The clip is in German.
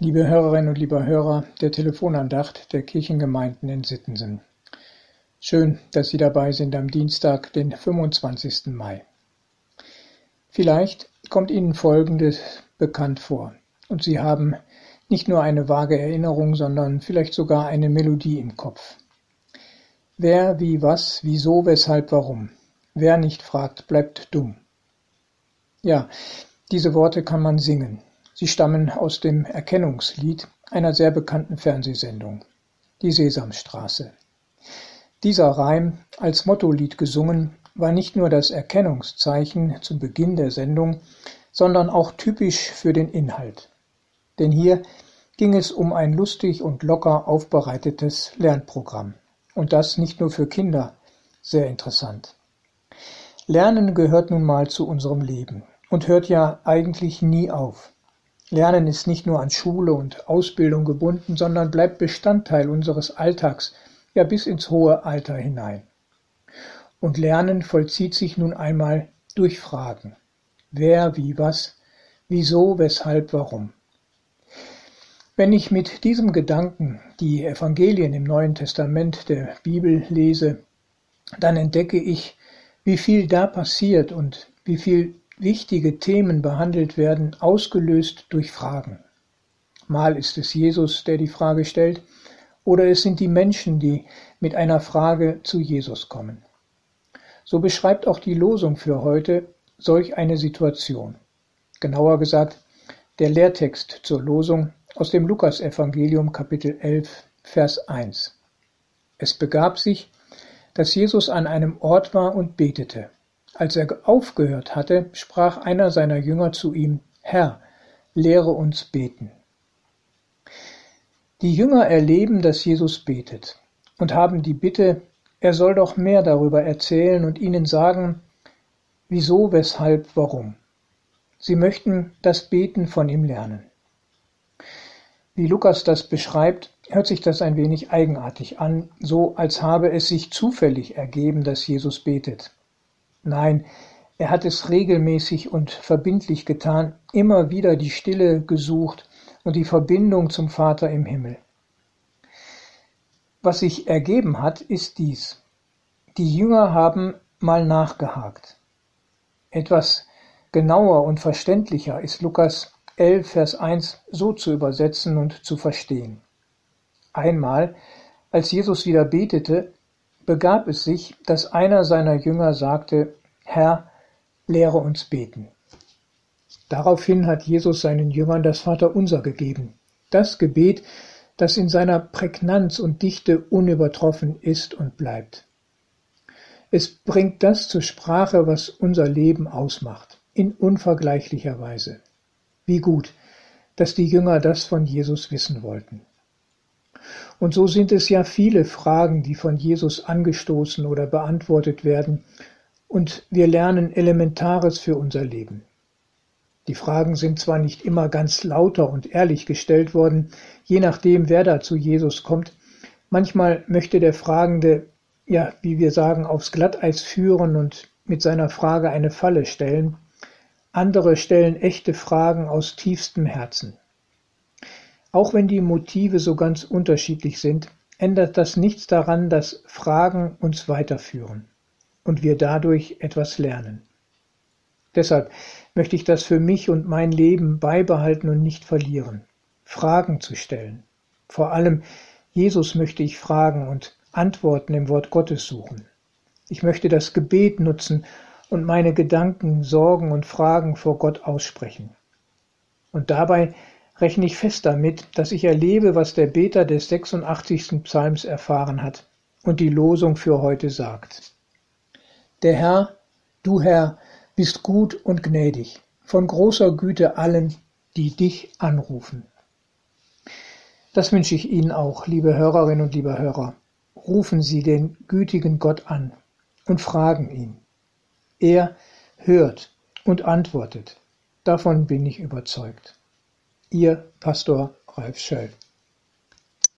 Liebe Hörerinnen und lieber Hörer der Telefonandacht der Kirchengemeinden in Sittensen. Schön, dass Sie dabei sind am Dienstag, den 25. Mai. Vielleicht kommt Ihnen Folgendes bekannt vor und Sie haben nicht nur eine vage Erinnerung, sondern vielleicht sogar eine Melodie im Kopf. Wer, wie, was, wieso, weshalb, warum. Wer nicht fragt, bleibt dumm. Ja, diese Worte kann man singen. Sie stammen aus dem Erkennungslied einer sehr bekannten Fernsehsendung, die Sesamstraße. Dieser Reim, als Mottolied gesungen, war nicht nur das Erkennungszeichen zum Beginn der Sendung, sondern auch typisch für den Inhalt. Denn hier ging es um ein lustig und locker aufbereitetes Lernprogramm. Und das nicht nur für Kinder. Sehr interessant. Lernen gehört nun mal zu unserem Leben und hört ja eigentlich nie auf. Lernen ist nicht nur an Schule und Ausbildung gebunden, sondern bleibt Bestandteil unseres Alltags, ja bis ins hohe Alter hinein. Und Lernen vollzieht sich nun einmal durch Fragen. Wer, wie, was, wieso, weshalb, warum. Wenn ich mit diesem Gedanken die Evangelien im Neuen Testament der Bibel lese, dann entdecke ich, wie viel da passiert und wie viel wichtige Themen behandelt werden, ausgelöst durch Fragen. Mal ist es Jesus, der die Frage stellt, oder es sind die Menschen, die mit einer Frage zu Jesus kommen. So beschreibt auch die Losung für heute solch eine Situation. Genauer gesagt, der Lehrtext zur Losung aus dem Lukasevangelium Kapitel 11, Vers 1. Es begab sich, dass Jesus an einem Ort war und betete. Als er aufgehört hatte, sprach einer seiner Jünger zu ihm, Herr, lehre uns beten. Die Jünger erleben, dass Jesus betet und haben die Bitte, er soll doch mehr darüber erzählen und ihnen sagen, wieso, weshalb, warum. Sie möchten das Beten von ihm lernen. Wie Lukas das beschreibt, hört sich das ein wenig eigenartig an, so als habe es sich zufällig ergeben, dass Jesus betet. Nein, er hat es regelmäßig und verbindlich getan, immer wieder die Stille gesucht und die Verbindung zum Vater im Himmel. Was sich ergeben hat, ist dies. Die Jünger haben mal nachgehakt. Etwas genauer und verständlicher ist Lukas 11, Vers 1 so zu übersetzen und zu verstehen. Einmal, als Jesus wieder betete, begab es sich, dass einer seiner Jünger sagte, Herr, lehre uns beten. Daraufhin hat Jesus seinen Jüngern das Vaterunser gegeben, das Gebet, das in seiner Prägnanz und Dichte unübertroffen ist und bleibt. Es bringt das zur Sprache, was unser Leben ausmacht, in unvergleichlicher Weise. Wie gut, dass die Jünger das von Jesus wissen wollten. Und so sind es ja viele Fragen, die von Jesus angestoßen oder beantwortet werden, und wir lernen Elementares für unser Leben. Die Fragen sind zwar nicht immer ganz lauter und ehrlich gestellt worden, je nachdem, wer da zu Jesus kommt, manchmal möchte der Fragende, ja, wie wir sagen, aufs Glatteis führen und mit seiner Frage eine Falle stellen, andere stellen echte Fragen aus tiefstem Herzen. Auch wenn die Motive so ganz unterschiedlich sind, ändert das nichts daran, dass Fragen uns weiterführen und wir dadurch etwas lernen. Deshalb möchte ich das für mich und mein Leben beibehalten und nicht verlieren. Fragen zu stellen. Vor allem Jesus möchte ich fragen und Antworten im Wort Gottes suchen. Ich möchte das Gebet nutzen und meine Gedanken, Sorgen und Fragen vor Gott aussprechen. Und dabei rechne ich fest damit, dass ich erlebe, was der Beter des 86. Psalms erfahren hat und die Losung für heute sagt. Der Herr, du Herr, bist gut und gnädig, von großer Güte allen, die dich anrufen. Das wünsche ich Ihnen auch, liebe Hörerinnen und liebe Hörer. Rufen Sie den gütigen Gott an und fragen ihn. Er hört und antwortet. Davon bin ich überzeugt. Ihr Pastor Ralf Schöll.